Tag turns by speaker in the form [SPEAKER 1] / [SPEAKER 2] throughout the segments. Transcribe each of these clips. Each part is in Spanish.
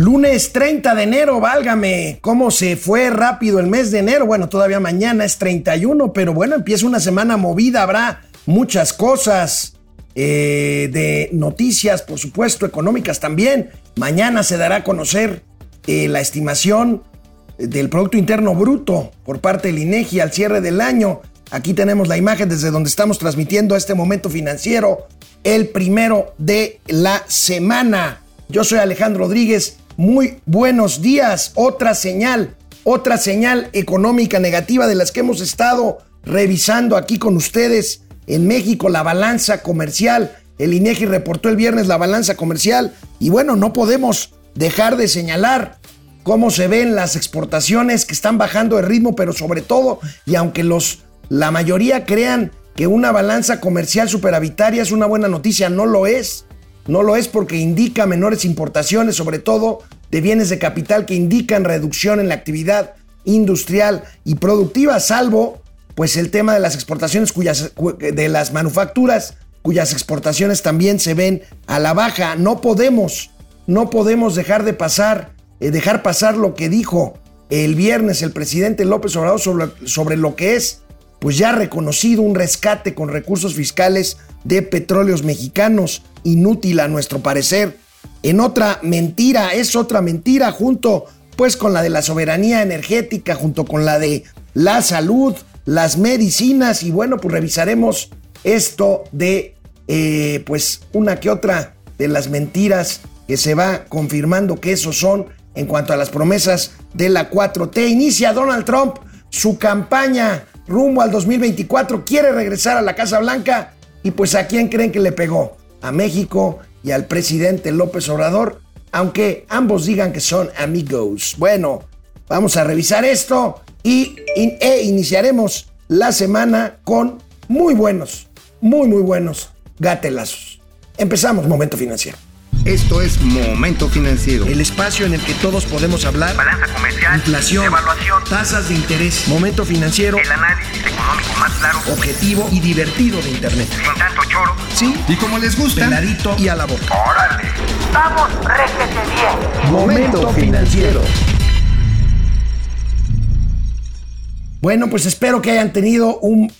[SPEAKER 1] Lunes 30 de enero, válgame, cómo se fue rápido el mes de enero. Bueno, todavía mañana es 31, pero bueno, empieza una semana movida, habrá muchas cosas eh, de noticias, por supuesto, económicas también. Mañana se dará a conocer eh, la estimación del Producto Interno Bruto por parte del INEGI al cierre del año. Aquí tenemos la imagen desde donde estamos transmitiendo este momento financiero, el primero de la semana. Yo soy Alejandro Rodríguez muy buenos días. Otra señal, otra señal económica negativa de las que hemos estado revisando aquí con ustedes en México, la balanza comercial. El INEGI reportó el viernes la balanza comercial y bueno, no podemos dejar de señalar cómo se ven las exportaciones que están bajando de ritmo, pero sobre todo, y aunque los la mayoría crean que una balanza comercial superavitaria es una buena noticia, no lo es. No lo es porque indica menores importaciones, sobre todo de bienes de capital que indican reducción en la actividad industrial y productiva, salvo pues el tema de las exportaciones de las manufacturas cuyas exportaciones también se ven a la baja. No podemos, no podemos dejar de pasar, eh, dejar pasar lo que dijo el viernes el presidente López Obrador sobre, sobre lo que es pues ya reconocido un rescate con recursos fiscales de petróleos mexicanos, inútil a nuestro parecer. En otra mentira, es otra mentira, junto pues con la de la soberanía energética, junto con la de la salud, las medicinas y bueno, pues revisaremos esto de eh, pues una que otra de las mentiras que se va confirmando que esos son en cuanto a las promesas de la 4T. Inicia Donald Trump su campaña rumbo al 2024, quiere regresar a la Casa Blanca y pues a quién creen que le pegó? A México y al presidente López Obrador, aunque ambos digan que son amigos. Bueno, vamos a revisar esto y e iniciaremos la semana con muy buenos, muy muy buenos gatelazos. Empezamos Momento Financiero.
[SPEAKER 2] Esto es Momento Financiero.
[SPEAKER 1] El espacio en el que todos podemos hablar.
[SPEAKER 3] Balanza comercial.
[SPEAKER 1] Inflación.
[SPEAKER 3] Evaluación.
[SPEAKER 1] Tasas de interés. Momento Financiero.
[SPEAKER 3] El análisis económico más claro.
[SPEAKER 1] Objetivo y divertido de Internet.
[SPEAKER 3] Sin tanto choro.
[SPEAKER 1] Sí.
[SPEAKER 2] Y como les gusta.
[SPEAKER 1] Peladito y a la boca.
[SPEAKER 3] ¡Órale! ¡Vamos, réjete bien!
[SPEAKER 1] Momento Financiero. Bueno, pues espero que hayan tenido un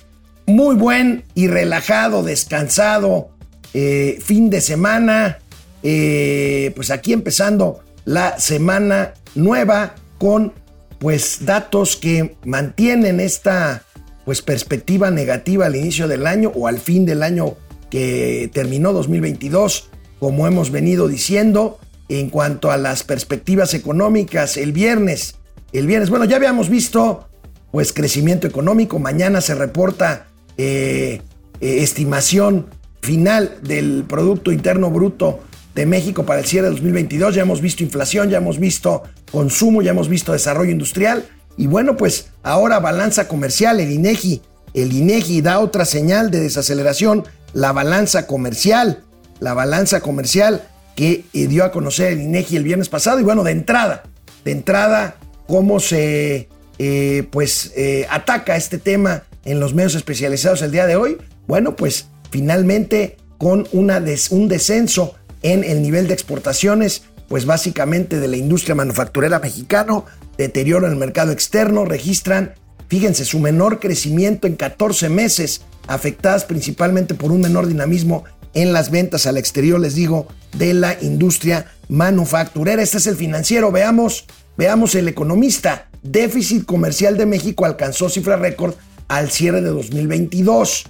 [SPEAKER 1] muy buen y relajado, descansado eh, fin de semana. Eh, pues aquí empezando la semana nueva con pues datos que mantienen esta pues perspectiva negativa al inicio del año o al fin del año que terminó 2022, como hemos venido diciendo, en cuanto a las perspectivas económicas el viernes, el viernes, bueno, ya habíamos visto pues crecimiento económico, mañana se reporta eh, eh, estimación final del Producto Interno Bruto de México para el cierre de 2022. Ya hemos visto inflación, ya hemos visto consumo, ya hemos visto desarrollo industrial. Y bueno, pues ahora balanza comercial, el INEGI. El INEGI da otra señal de desaceleración, la balanza comercial. La balanza comercial que eh, dio a conocer el INEGI el viernes pasado. Y bueno, de entrada, de entrada, cómo se eh, pues eh, ataca este tema en los medios especializados el día de hoy. Bueno, pues finalmente con una un descenso en el nivel de exportaciones, pues básicamente de la industria manufacturera mexicano, deterioro en el mercado externo, registran, fíjense, su menor crecimiento en 14 meses, afectadas principalmente por un menor dinamismo en las ventas al exterior, les digo, de la industria manufacturera. Este es el financiero, veamos, veamos el economista. Déficit comercial de México alcanzó cifra récord al cierre de 2022.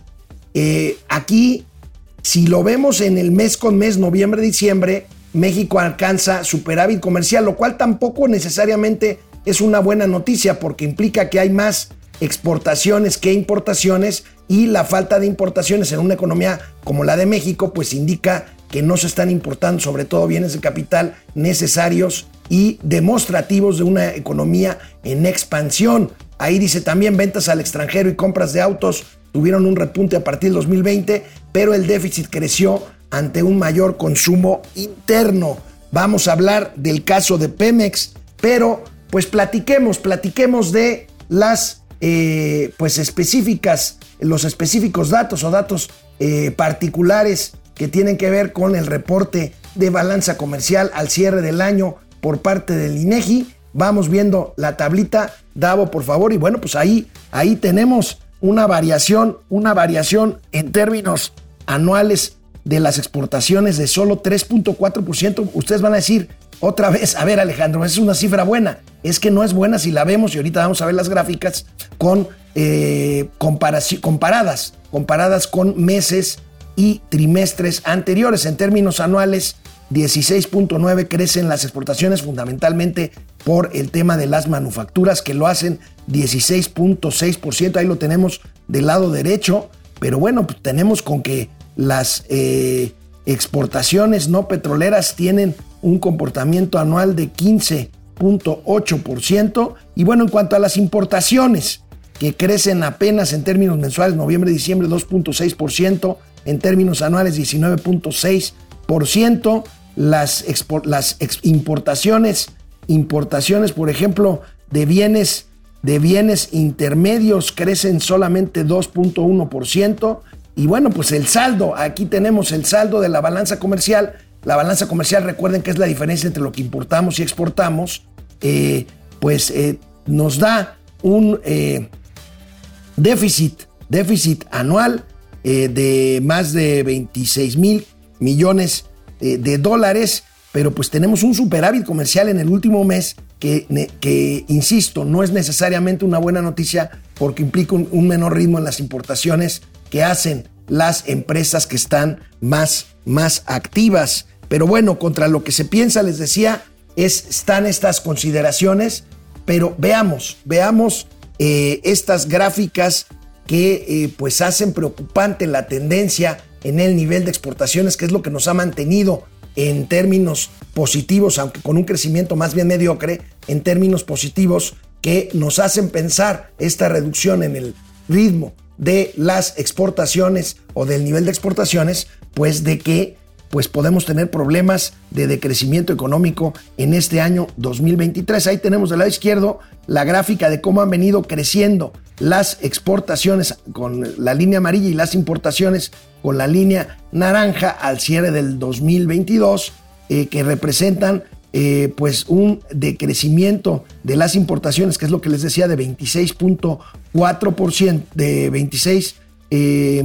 [SPEAKER 1] Eh, aquí si lo vemos en el mes con mes, noviembre-diciembre, México alcanza superávit comercial, lo cual tampoco necesariamente es una buena noticia porque implica que hay más exportaciones que importaciones y la falta de importaciones en una economía como la de México pues indica que no se están importando sobre todo bienes de capital necesarios y demostrativos de una economía en expansión. Ahí dice también ventas al extranjero y compras de autos tuvieron un repunte a partir del 2020, pero el déficit creció ante un mayor consumo interno. Vamos a hablar del caso de Pemex, pero pues platiquemos, platiquemos de las eh, pues específicas, los específicos datos o datos eh, particulares que tienen que ver con el reporte de balanza comercial al cierre del año por parte del INEGI. Vamos viendo la tablita, Davo, por favor, y bueno, pues ahí, ahí tenemos una variación, una variación en términos anuales de las exportaciones de solo 3.4%. Ustedes van a decir otra vez, a ver Alejandro, es una cifra buena. Es que no es buena si la vemos y ahorita vamos a ver las gráficas con eh, comparadas, comparadas con meses y trimestres anteriores. En términos anuales, 16.9 crecen las exportaciones fundamentalmente por el tema de las manufacturas que lo hacen 16.6%, ahí lo tenemos del lado derecho, pero bueno, pues tenemos con que las eh, exportaciones no petroleras tienen un comportamiento anual de 15.8% y bueno, en cuanto a las importaciones, que crecen apenas en términos mensuales, noviembre-diciembre 2.6%, en términos anuales 19.6%, las, las importaciones, importaciones, por ejemplo, de bienes, de bienes intermedios crecen solamente 2.1%. Y bueno, pues el saldo, aquí tenemos el saldo de la balanza comercial. La balanza comercial, recuerden que es la diferencia entre lo que importamos y exportamos, eh, pues eh, nos da un eh, déficit, déficit anual de más de 26 mil millones de dólares, pero pues tenemos un superávit comercial en el último mes que, que, insisto, no es necesariamente una buena noticia porque implica un menor ritmo en las importaciones que hacen las empresas que están más, más activas. Pero bueno, contra lo que se piensa, les decía, es, están estas consideraciones, pero veamos, veamos eh, estas gráficas que eh, pues hacen preocupante la tendencia en el nivel de exportaciones, que es lo que nos ha mantenido en términos positivos, aunque con un crecimiento más bien mediocre, en términos positivos que nos hacen pensar esta reducción en el ritmo de las exportaciones o del nivel de exportaciones, pues de que pues podemos tener problemas de decrecimiento económico en este año 2023. Ahí tenemos del lado izquierdo la gráfica de cómo han venido creciendo las exportaciones con la línea amarilla y las importaciones con la línea naranja al cierre del 2022, eh, que representan eh, pues un decrecimiento de las importaciones, que es lo que les decía, de 26.4%, de 26.400 eh,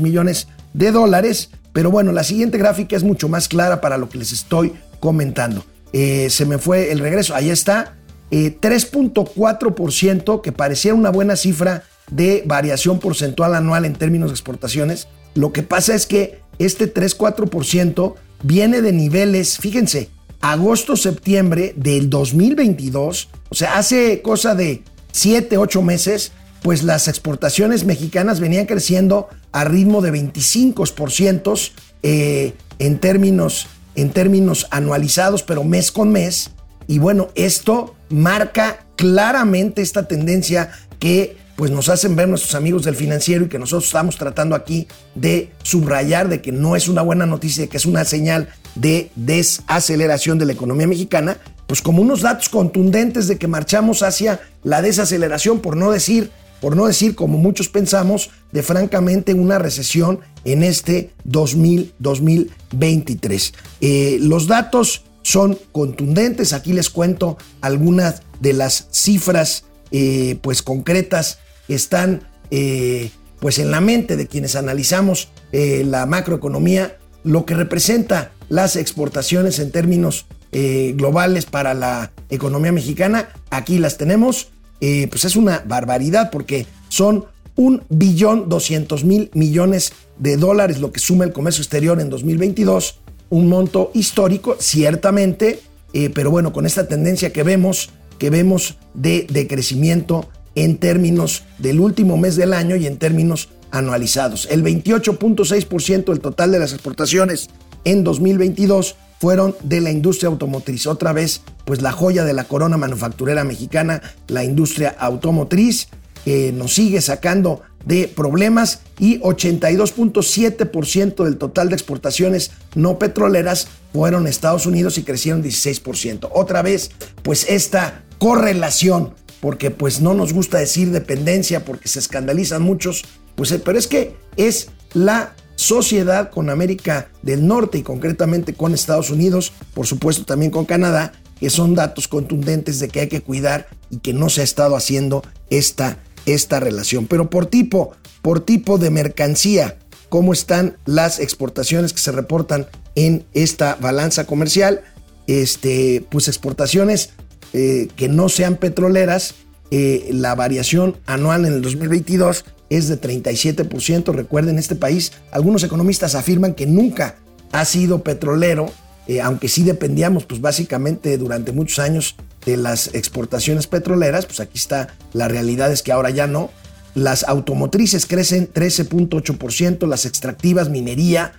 [SPEAKER 1] millones de dólares. Pero bueno, la siguiente gráfica es mucho más clara para lo que les estoy comentando. Eh, se me fue el regreso, ahí está. 3.4%, que parecía una buena cifra de variación porcentual anual en términos de exportaciones. Lo que pasa es que este 3-4% viene de niveles, fíjense, agosto-septiembre del 2022, o sea, hace cosa de 7, 8 meses, pues las exportaciones mexicanas venían creciendo a ritmo de 25% eh, en, términos, en términos anualizados, pero mes con mes. Y bueno, esto marca claramente esta tendencia que pues nos hacen ver nuestros amigos del financiero y que nosotros estamos tratando aquí de subrayar de que no es una buena noticia, que es una señal de desaceleración de la economía mexicana, pues como unos datos contundentes de que marchamos hacia la desaceleración, por no decir, por no decir como muchos pensamos, de francamente una recesión en este 2000, 2023. Eh, los datos son contundentes, aquí les cuento algunas de las cifras eh, pues concretas que están eh, pues en la mente de quienes analizamos la macroeconomía, lo que representa las exportaciones en términos eh, globales para la economía mexicana. Aquí las tenemos. Eh, pues es una barbaridad porque son un billón doscientos mil millones de dólares lo que suma el comercio exterior en 2022. Un monto histórico, ciertamente, eh, pero bueno, con esta tendencia que vemos, que vemos de, de crecimiento en términos del último mes del año y en términos anualizados. El 28.6% del total de las exportaciones en 2022 fueron de la industria automotriz. Otra vez, pues la joya de la corona manufacturera mexicana, la industria automotriz, que nos sigue sacando de problemas y 82.7% del total de exportaciones no petroleras fueron a Estados Unidos y crecieron 16%. Otra vez, pues esta correlación, porque pues no nos gusta decir dependencia porque se escandalizan muchos, pues pero es que es la sociedad con América del Norte y concretamente con Estados Unidos, por supuesto también con Canadá, que son datos contundentes de que hay que cuidar y que no se ha estado haciendo esta, esta relación. Pero por tipo, por tipo de mercancía, ¿cómo están las exportaciones que se reportan en esta balanza comercial? Este, pues exportaciones eh, que no sean petroleras, eh, la variación anual en el 2022 es de 37%. Recuerden, este país, algunos economistas afirman que nunca ha sido petrolero, eh, aunque sí dependíamos, pues básicamente durante muchos años de las exportaciones petroleras, pues aquí está, la realidad es que ahora ya no. Las automotrices crecen 13.8%, las extractivas, minería,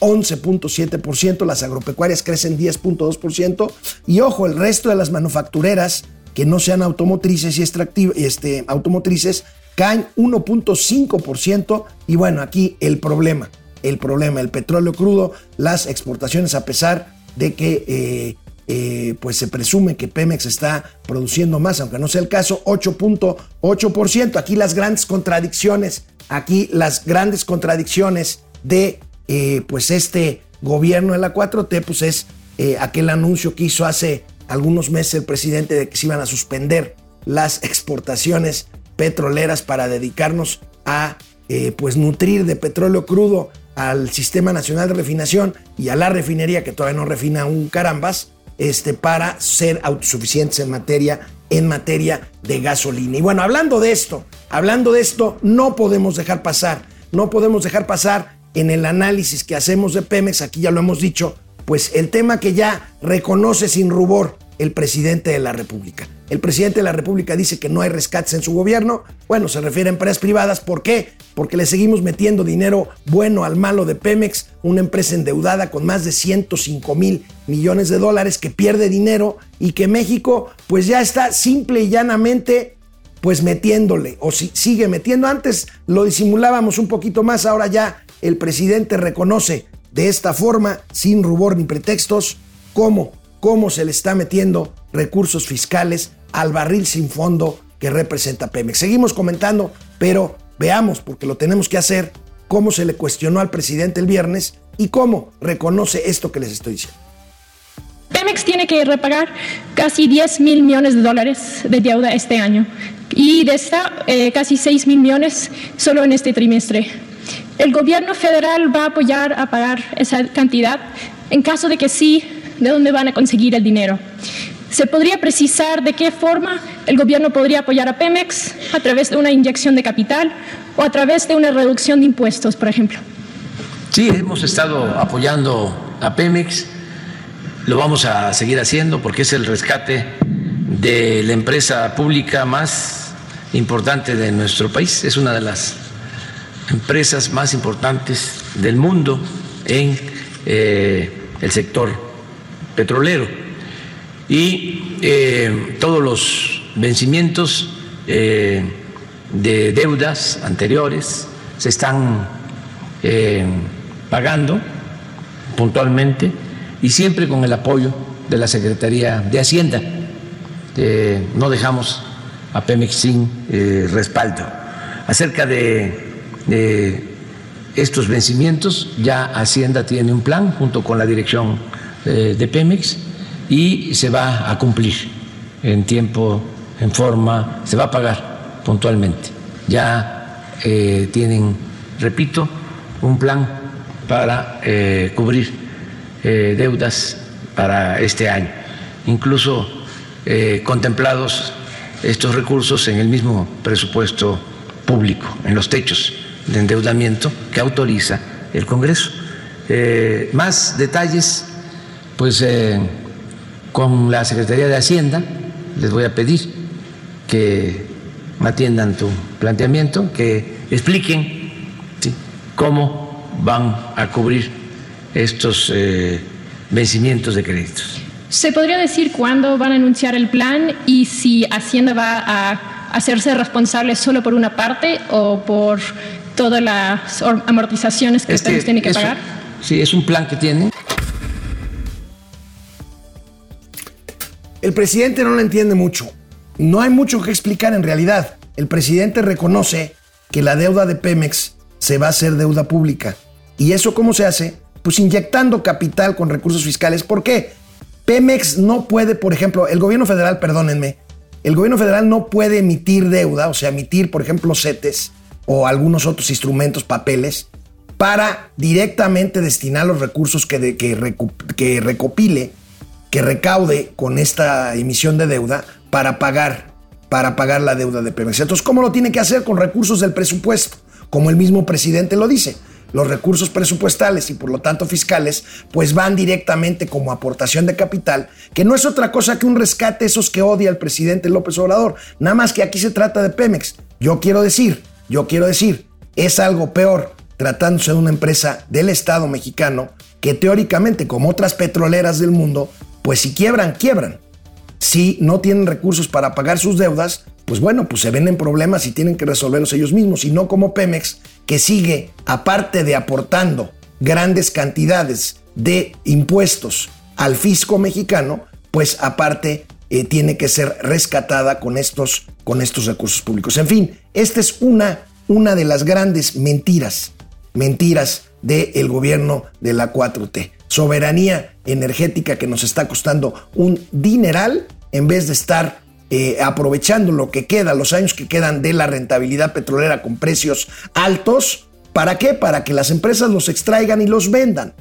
[SPEAKER 1] 11.7%, las agropecuarias crecen 10.2% y ojo, el resto de las manufactureras que no sean automotrices y este, automotrices caen 1.5% y bueno, aquí el problema, el problema, el petróleo crudo, las exportaciones a pesar de que eh, eh, pues se presume que Pemex está produciendo más, aunque no sea el caso, 8.8%. Aquí las grandes contradicciones, aquí las grandes contradicciones de eh, pues este gobierno de la 4T, pues es aquel anuncio que hizo hace algunos meses el presidente de que se iban a suspender las exportaciones petroleras para dedicarnos a eh, pues nutrir de petróleo crudo al Sistema Nacional de Refinación y a la refinería que todavía no refina un carambas este, para ser autosuficientes en materia, en materia de gasolina. Y bueno, hablando de esto, hablando de esto, no podemos dejar pasar, no podemos dejar pasar en el análisis que hacemos de Pemex, aquí ya lo hemos dicho, pues el tema que ya reconoce sin rubor el presidente de la República. El presidente de la República dice que no hay rescates en su gobierno. Bueno, se refiere a empresas privadas. ¿Por qué? Porque le seguimos metiendo dinero bueno al malo de Pemex, una empresa endeudada con más de 105 mil millones de dólares que pierde dinero y que México pues ya está simple y llanamente pues metiéndole o si, sigue metiendo. Antes lo disimulábamos un poquito más, ahora ya el presidente reconoce de esta forma, sin rubor ni pretextos, cómo cómo se le está metiendo recursos fiscales al barril sin fondo que representa Pemex. Seguimos comentando, pero veamos, porque lo tenemos que hacer, cómo se le cuestionó al presidente el viernes y cómo reconoce esto que les estoy diciendo.
[SPEAKER 4] Pemex tiene que repagar casi 10 mil millones de dólares de deuda este año y de esta eh, casi 6 mil millones solo en este trimestre. El gobierno federal va a apoyar a pagar esa cantidad en caso de que sí de dónde van a conseguir el dinero. ¿Se podría precisar de qué forma el gobierno podría apoyar a Pemex a través de una inyección de capital o a través de una reducción de impuestos, por ejemplo?
[SPEAKER 5] Sí, hemos estado apoyando a Pemex, lo vamos a seguir haciendo porque es el rescate de la empresa pública más importante de nuestro país, es una de las empresas más importantes del mundo en eh, el sector petrolero. Y eh, todos los vencimientos eh, de deudas anteriores se están eh, pagando puntualmente y siempre con el apoyo de la Secretaría de Hacienda. no dejamos a Pemex sin respaldo. Acerca de estos vencimientos, ya Hacienda tiene un plan junto con la Dirección de Pemex y se va a cumplir en tiempo, en forma, se va a pagar puntualmente. Ya eh, tienen, repito, un plan para eh, cubrir deudas para este año, incluso contemplados estos recursos en el mismo presupuesto público, en los techos de endeudamiento que autoriza el Congreso. más detalles pues eh, con la Secretaría de Hacienda les voy a pedir que atiendan tu planteamiento, que expliquen cómo van a cubrir estos eh, vencimientos de créditos.
[SPEAKER 4] ¿Se podría decir cuándo van a anunciar el plan y si Hacienda va a hacerse responsable solo por una parte o por todas las amortizaciones que ustedes tienen que pagar?
[SPEAKER 5] Sí, es un plan que tienen
[SPEAKER 1] El presidente no lo entiende mucho. No hay mucho que explicar en realidad. El presidente reconoce que la deuda de Pemex se va a hacer deuda pública ¿Y eso cómo se hace? Pues inyectando capital con recursos fiscales. ¿Por qué? Pemex no puede, por ejemplo, el gobierno federal, perdónenme, el gobierno federal no puede emitir deuda, o sea, emitir, por ejemplo, CETES o algunos otros instrumentos, papeles, para directamente destinar los recursos que, que, que recopile, que recaude con esta emisión de deuda para pagar, para pagar la deuda de Pemex. Entonces, ¿cómo lo tiene que hacer? Con recursos del presupuesto, como el mismo presidente lo dice los recursos presupuestales y por lo tanto fiscales, pues van directamente como aportación de capital, que no es otra cosa que un rescate esos que odia el presidente López Obrador. Nada más que aquí se trata de Pemex. Yo quiero decir, yo quiero decir, es algo peor tratándose de una empresa del Estado mexicano que teóricamente, como otras petroleras del mundo, pues si quiebran, quiebran. Si no tienen recursos para pagar sus deudas, pues bueno, pues se ven en problemas y tienen que resolverlos ellos mismos, y no como Pemex, que sigue, aparte de aportando grandes cantidades de impuestos al fisco mexicano, pues aparte eh, tiene que ser rescatada con estos, con estos recursos públicos. En fin, esta es una, una de las grandes mentiras, mentiras del gobierno de la 4T. Soberanía energética que nos está costando un dineral en vez de estar eh, aprovechando lo que queda, los años que quedan de la rentabilidad petrolera con precios altos. ¿Para qué? Para que las empresas los extraigan y los vendan.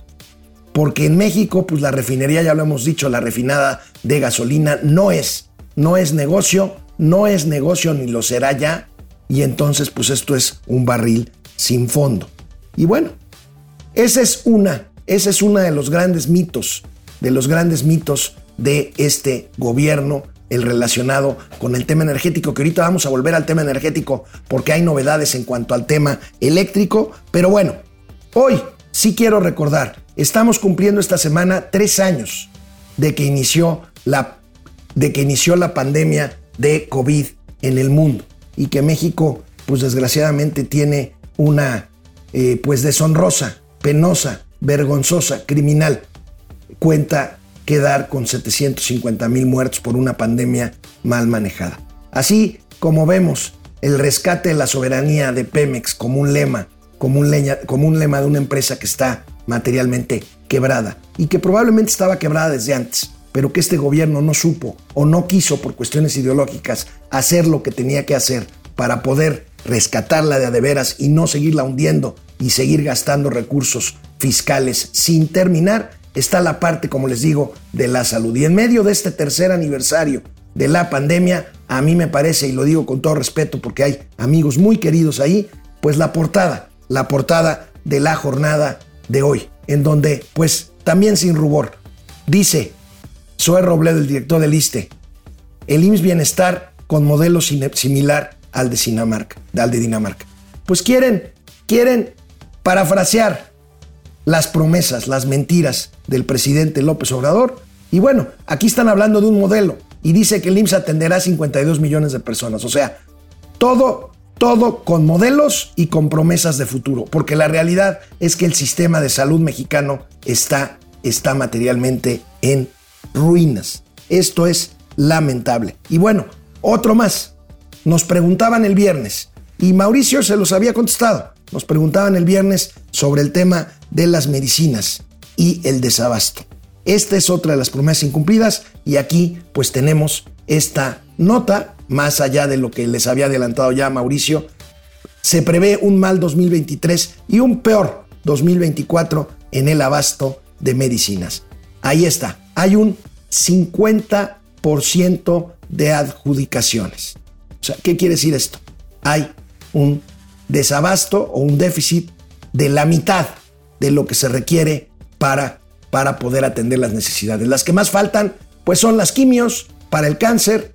[SPEAKER 1] Porque en México, pues la refinería, ya lo hemos dicho, la refinada de gasolina no es, no es negocio, no es negocio ni lo será ya. Y entonces, pues esto es un barril sin fondo. Y bueno, esa es una, ese es uno de los grandes mitos, de los grandes mitos de este gobierno el relacionado con el tema energético, que ahorita vamos a volver al tema energético porque hay novedades en cuanto al tema eléctrico, pero bueno, hoy sí quiero recordar, estamos cumpliendo esta semana tres años de que inició la, de que inició la pandemia de COVID en el mundo y que México, pues desgraciadamente tiene una, eh, pues deshonrosa, penosa, vergonzosa, criminal cuenta quedar con 750 mil muertos por una pandemia mal manejada. Así como vemos el rescate de la soberanía de Pemex como un lema, como un, leña, como un lema de una empresa que está materialmente quebrada y que probablemente estaba quebrada desde antes, pero que este gobierno no supo o no quiso por cuestiones ideológicas hacer lo que tenía que hacer para poder rescatarla de a de veras y no seguirla hundiendo y seguir gastando recursos fiscales sin terminar, está la parte, como les digo, de la salud. Y en medio de este tercer aniversario de la pandemia, a mí me parece, y lo digo con todo respeto porque hay amigos muy queridos ahí, pues la portada, la portada de la jornada de hoy, en donde, pues también sin rubor, dice Zoe Robledo, el director del ISTE, el IMSS Bienestar con modelo similar al de Dinamarca, al de Dinamarca. Pues quieren, quieren parafrasear las promesas, las mentiras del presidente López Obrador. Y bueno, aquí están hablando de un modelo y dice que el IMSS atenderá a 52 millones de personas. O sea, todo, todo con modelos y con promesas de futuro, porque la realidad es que el sistema de salud mexicano está, está materialmente en ruinas. Esto es lamentable. Y bueno, otro más. Nos preguntaban el viernes y Mauricio se los había contestado. Nos preguntaban el viernes sobre el tema de las medicinas y el desabasto. Esta es otra de las promesas incumplidas y aquí pues tenemos esta nota, más allá de lo que les había adelantado ya Mauricio, se prevé un mal 2023 y un peor 2024 en el abasto de medicinas. Ahí está, hay un 50% de adjudicaciones. O sea, ¿qué quiere decir esto? Hay un desabasto o un déficit de la mitad de lo que se requiere para, para poder atender las necesidades. Las que más faltan, pues son las quimios para el cáncer,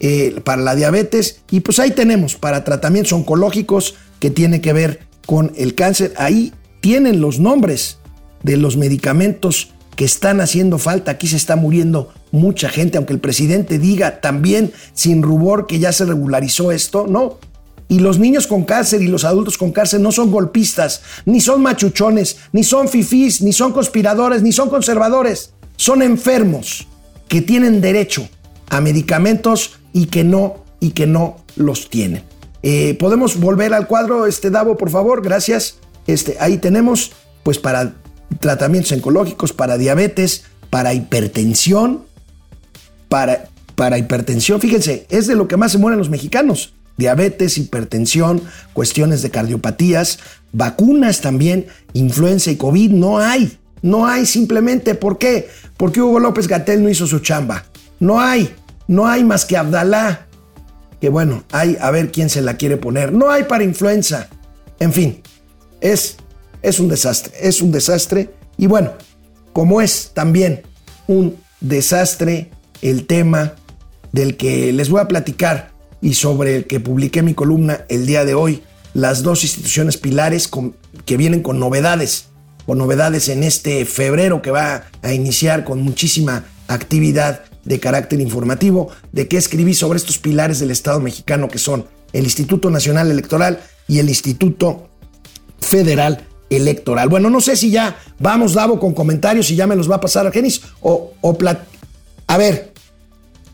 [SPEAKER 1] eh, para la diabetes, y pues ahí tenemos para tratamientos oncológicos que tiene que ver con el cáncer. Ahí tienen los nombres de los medicamentos que están haciendo falta. Aquí se está muriendo mucha gente, aunque el presidente diga también sin rubor que ya se regularizó esto, no. Y los niños con cáncer y los adultos con cáncer no son golpistas, ni son machuchones, ni son fifís, ni son conspiradores, ni son conservadores. Son enfermos que tienen derecho a medicamentos y que no, y que no los tienen. Eh, Podemos volver al cuadro, este Davo, por favor, gracias. Este, ahí tenemos pues para tratamientos oncológicos, para diabetes, para hipertensión, para, para hipertensión, fíjense, es de lo que más se mueren los mexicanos. Diabetes, hipertensión, cuestiones de cardiopatías, vacunas también, influenza y COVID, no hay. No hay simplemente, ¿por qué? Porque Hugo López Gatel no hizo su chamba. No hay, no hay más que Abdalá, que bueno, hay a ver quién se la quiere poner. No hay para influenza. En fin, es, es un desastre, es un desastre. Y bueno, como es también un desastre el tema del que les voy a platicar y sobre el que publiqué mi columna el día de hoy, las dos instituciones pilares que vienen con novedades, con novedades en este febrero que va a iniciar con muchísima actividad de carácter informativo, de qué escribí sobre estos pilares del Estado mexicano que son el Instituto Nacional Electoral y el Instituto Federal Electoral. Bueno, no sé si ya vamos, Davo, con comentarios y ya me los va a pasar a Genis o, o a ver.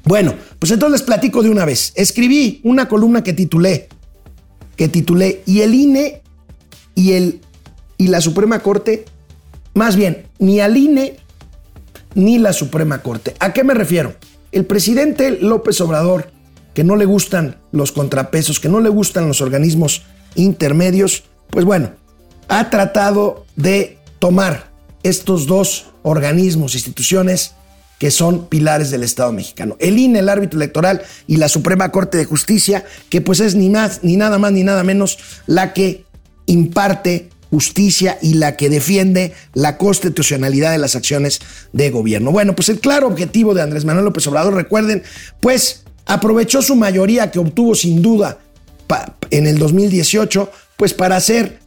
[SPEAKER 1] Bueno, pues entonces les platico de una vez. Escribí una columna que titulé, que titulé, y el INE y, el, y la Suprema Corte, más bien, ni al INE ni la Suprema Corte. ¿A qué me refiero? El presidente López Obrador, que no le gustan los contrapesos, que no le gustan los organismos intermedios, pues bueno, ha tratado de tomar estos dos organismos, instituciones que son pilares del Estado mexicano. El INE, el árbitro electoral y la Suprema Corte de Justicia, que pues es ni más, ni nada más, ni nada menos la que imparte justicia y la que defiende la constitucionalidad de las acciones de gobierno. Bueno, pues el claro objetivo de Andrés Manuel López Obrador, recuerden, pues aprovechó su mayoría que obtuvo sin duda en el 2018, pues para hacer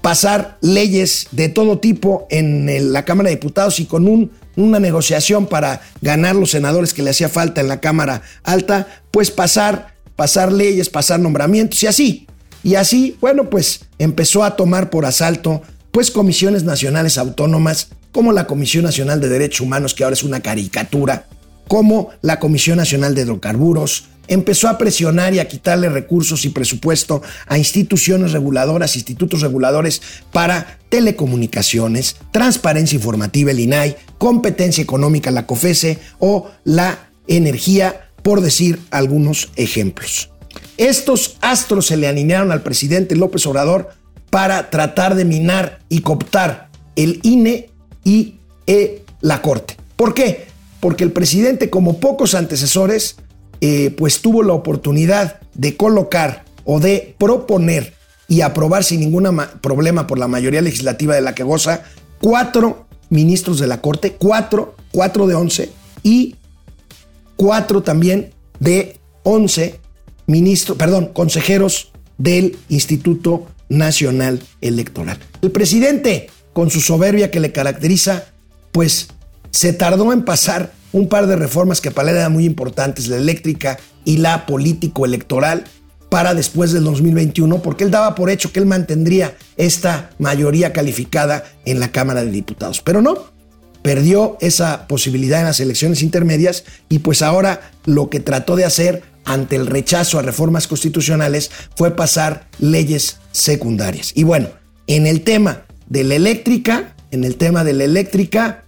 [SPEAKER 1] pasar leyes de todo tipo en la Cámara de Diputados y con un, una negociación para ganar los senadores que le hacía falta en la Cámara Alta, pues pasar, pasar leyes, pasar nombramientos y así. Y así, bueno, pues empezó a tomar por asalto pues comisiones nacionales autónomas como la Comisión Nacional de Derechos Humanos, que ahora es una caricatura, como la Comisión Nacional de Hidrocarburos, empezó a presionar y a quitarle recursos y presupuesto a instituciones reguladoras, institutos reguladores para telecomunicaciones, transparencia informativa, el INAI, competencia económica, la COFESE o la energía, por decir algunos ejemplos. Estos astros se le alinearon al presidente López Obrador para tratar de minar y cooptar el INE y e, la Corte. ¿Por qué? Porque el presidente, como pocos antecesores, eh, pues tuvo la oportunidad de colocar o de proponer y aprobar sin ningún problema por la mayoría legislativa de la que goza cuatro ministros de la Corte, cuatro, cuatro de once y cuatro también de once ministros, perdón, consejeros del Instituto Nacional Electoral. El presidente, con su soberbia que le caracteriza, pues se tardó en pasar un par de reformas que para él eran muy importantes, la eléctrica y la político-electoral, para después del 2021, porque él daba por hecho que él mantendría esta mayoría calificada en la Cámara de Diputados. Pero no, perdió esa posibilidad en las elecciones intermedias y pues ahora lo que trató de hacer ante el rechazo a reformas constitucionales fue pasar leyes secundarias. Y bueno, en el tema de la eléctrica, en el tema de la eléctrica,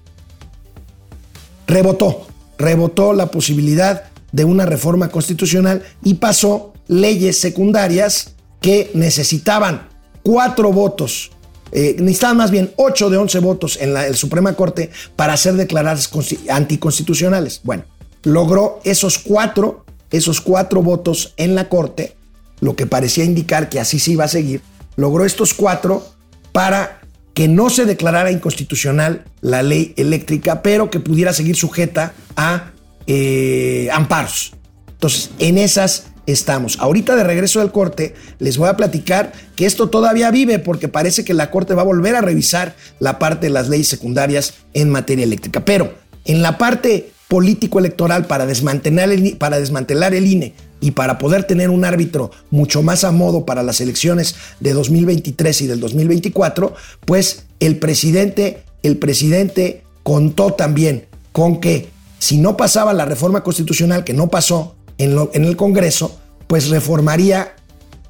[SPEAKER 1] rebotó, rebotó la posibilidad de una reforma constitucional y pasó leyes secundarias que necesitaban cuatro votos, eh, necesitaban más bien ocho de once votos en la Suprema Corte para ser declaradas anticonstitucionales. Bueno, logró esos cuatro esos cuatro votos en la Corte, lo que parecía indicar que así se iba a seguir, logró estos cuatro para que no se declarara inconstitucional la ley eléctrica, pero que pudiera seguir sujeta a eh, amparos. Entonces, en esas estamos. Ahorita de regreso del corte, les voy a platicar que esto todavía vive porque parece que la Corte va a volver a revisar la parte de las leyes secundarias en materia eléctrica. Pero en la parte político electoral para desmantelar, el, para desmantelar el INE y para poder tener un árbitro mucho más a modo para las elecciones de 2023 y del 2024, pues el presidente, el presidente contó también con que si no pasaba la reforma constitucional, que no pasó en, en el Congreso, pues reformaría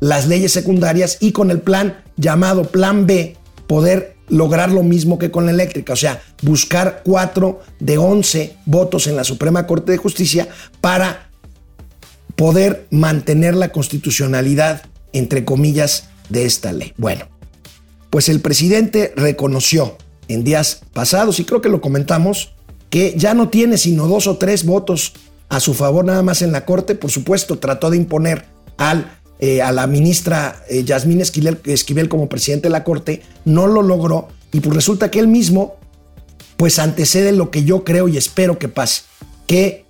[SPEAKER 1] las leyes secundarias y con el plan llamado Plan B poder lograr lo mismo que con la eléctrica, o sea, buscar cuatro de 11 votos en la Suprema Corte de Justicia para poder mantener la constitucionalidad, entre comillas, de esta ley. Bueno, pues el presidente reconoció en días pasados, y creo que lo comentamos, que ya no tiene sino dos o tres votos a su favor nada más en la Corte. Por supuesto, trató de imponer al eh, a la ministra eh, Yasmín Esquivel, Esquivel, como presidente de la Corte, no lo logró y pues resulta que él mismo pues antecede lo que yo creo y espero que pase, que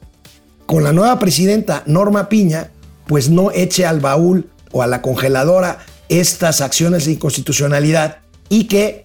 [SPEAKER 1] con la nueva presidenta Norma Piña pues no eche al baúl o a la congeladora estas acciones de inconstitucionalidad y que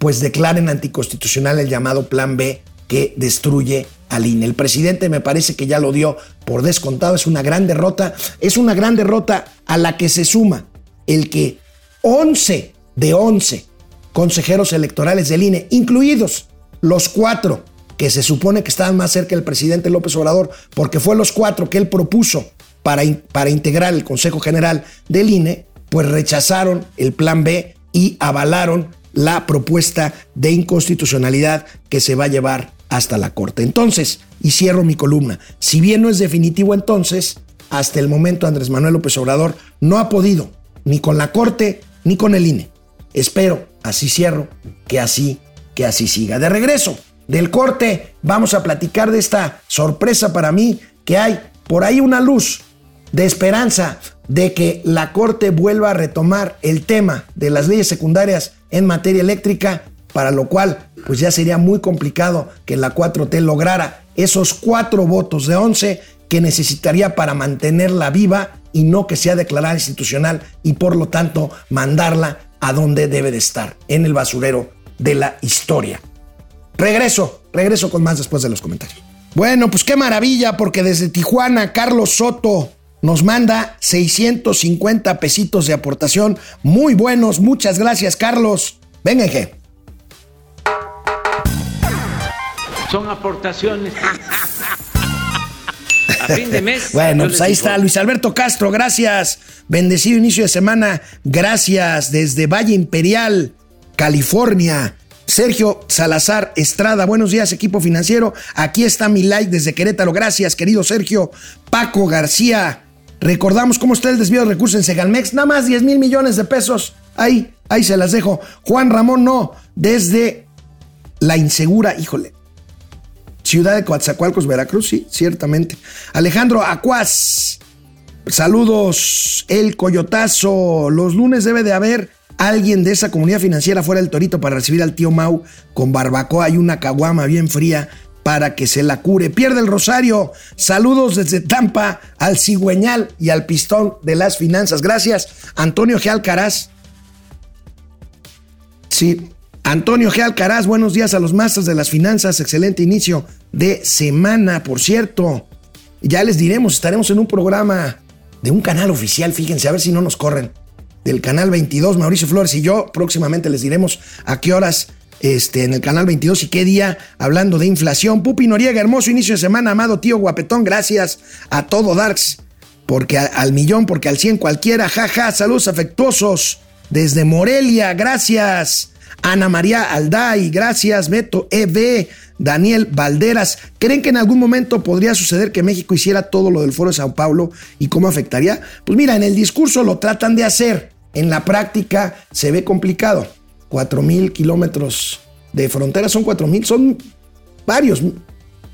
[SPEAKER 1] pues declaren anticonstitucional el llamado Plan B que destruye al INE. El presidente me parece que ya lo dio por descontado, es una gran derrota, es una gran derrota a la que se suma el que 11 de 11 consejeros electorales del INE, incluidos los cuatro que se supone que estaban más cerca del presidente López Obrador, porque fue los cuatro que él propuso para, para integrar el Consejo General del INE, pues rechazaron el plan B y avalaron la propuesta de inconstitucionalidad que se va a llevar hasta la Corte. Entonces, y cierro mi columna, si bien no es definitivo entonces, hasta el momento Andrés Manuel López Obrador no ha podido, ni con la Corte, ni con el INE. Espero, así cierro, que así, que así siga. De regreso del corte, vamos a platicar de esta sorpresa para mí, que hay por ahí una luz de esperanza de que la Corte vuelva a retomar el tema de las leyes secundarias en materia eléctrica, para lo cual pues ya sería muy complicado que la 4T lograra esos cuatro votos de 11 que necesitaría para mantenerla viva y no que sea declarada institucional y por lo tanto mandarla a donde debe de estar, en el basurero de la historia. Regreso, regreso con más después de los comentarios. Bueno, pues qué maravilla, porque desde Tijuana, Carlos Soto nos manda 650 pesitos de aportación. Muy buenos, muchas gracias, Carlos. Venga, que.
[SPEAKER 6] Son aportaciones. A fin de mes.
[SPEAKER 1] bueno, pues ahí está Luis Alberto Castro, gracias. Bendecido inicio de semana, gracias desde Valle Imperial, California. Sergio Salazar Estrada, buenos días equipo financiero. Aquí está mi like desde Querétaro, gracias querido Sergio. Paco García, recordamos cómo está el desvío de recursos en Segalmex, nada más 10 mil millones de pesos. Ahí, ahí se las dejo. Juan Ramón, no, desde la insegura, híjole, Ciudad de Coatzacoalcos, Veracruz, sí, ciertamente. Alejandro Acuaz, saludos. El Coyotazo, los lunes debe de haber alguien de esa comunidad financiera fuera del Torito para recibir al tío Mau con barbacoa y una caguama bien fría para que se la cure. Pierde el rosario. Saludos desde Tampa al cigüeñal y al pistón de las finanzas. Gracias, Antonio G. Alcaraz. Sí, Antonio G. Alcaraz, buenos días a los masters de las finanzas. Excelente inicio de semana, por cierto. Ya les diremos, estaremos en un programa de un canal oficial, fíjense, a ver si no nos corren. Del canal 22, Mauricio Flores y yo. Próximamente les diremos a qué horas este, en el canal 22 y qué día, hablando de inflación. Pupi Noriega, hermoso inicio de semana, amado tío guapetón. Gracias a todo Darks, porque al millón, porque al 100 cualquiera. Jaja, saludos afectuosos desde Morelia. Gracias. Ana María Alday, gracias, Beto EB, Daniel Valderas. ¿Creen que en algún momento podría suceder que México hiciera todo lo del Foro de Sao Paulo y cómo afectaría? Pues mira, en el discurso lo tratan de hacer, en la práctica se ve complicado. Cuatro mil kilómetros de frontera son cuatro mil, son varios,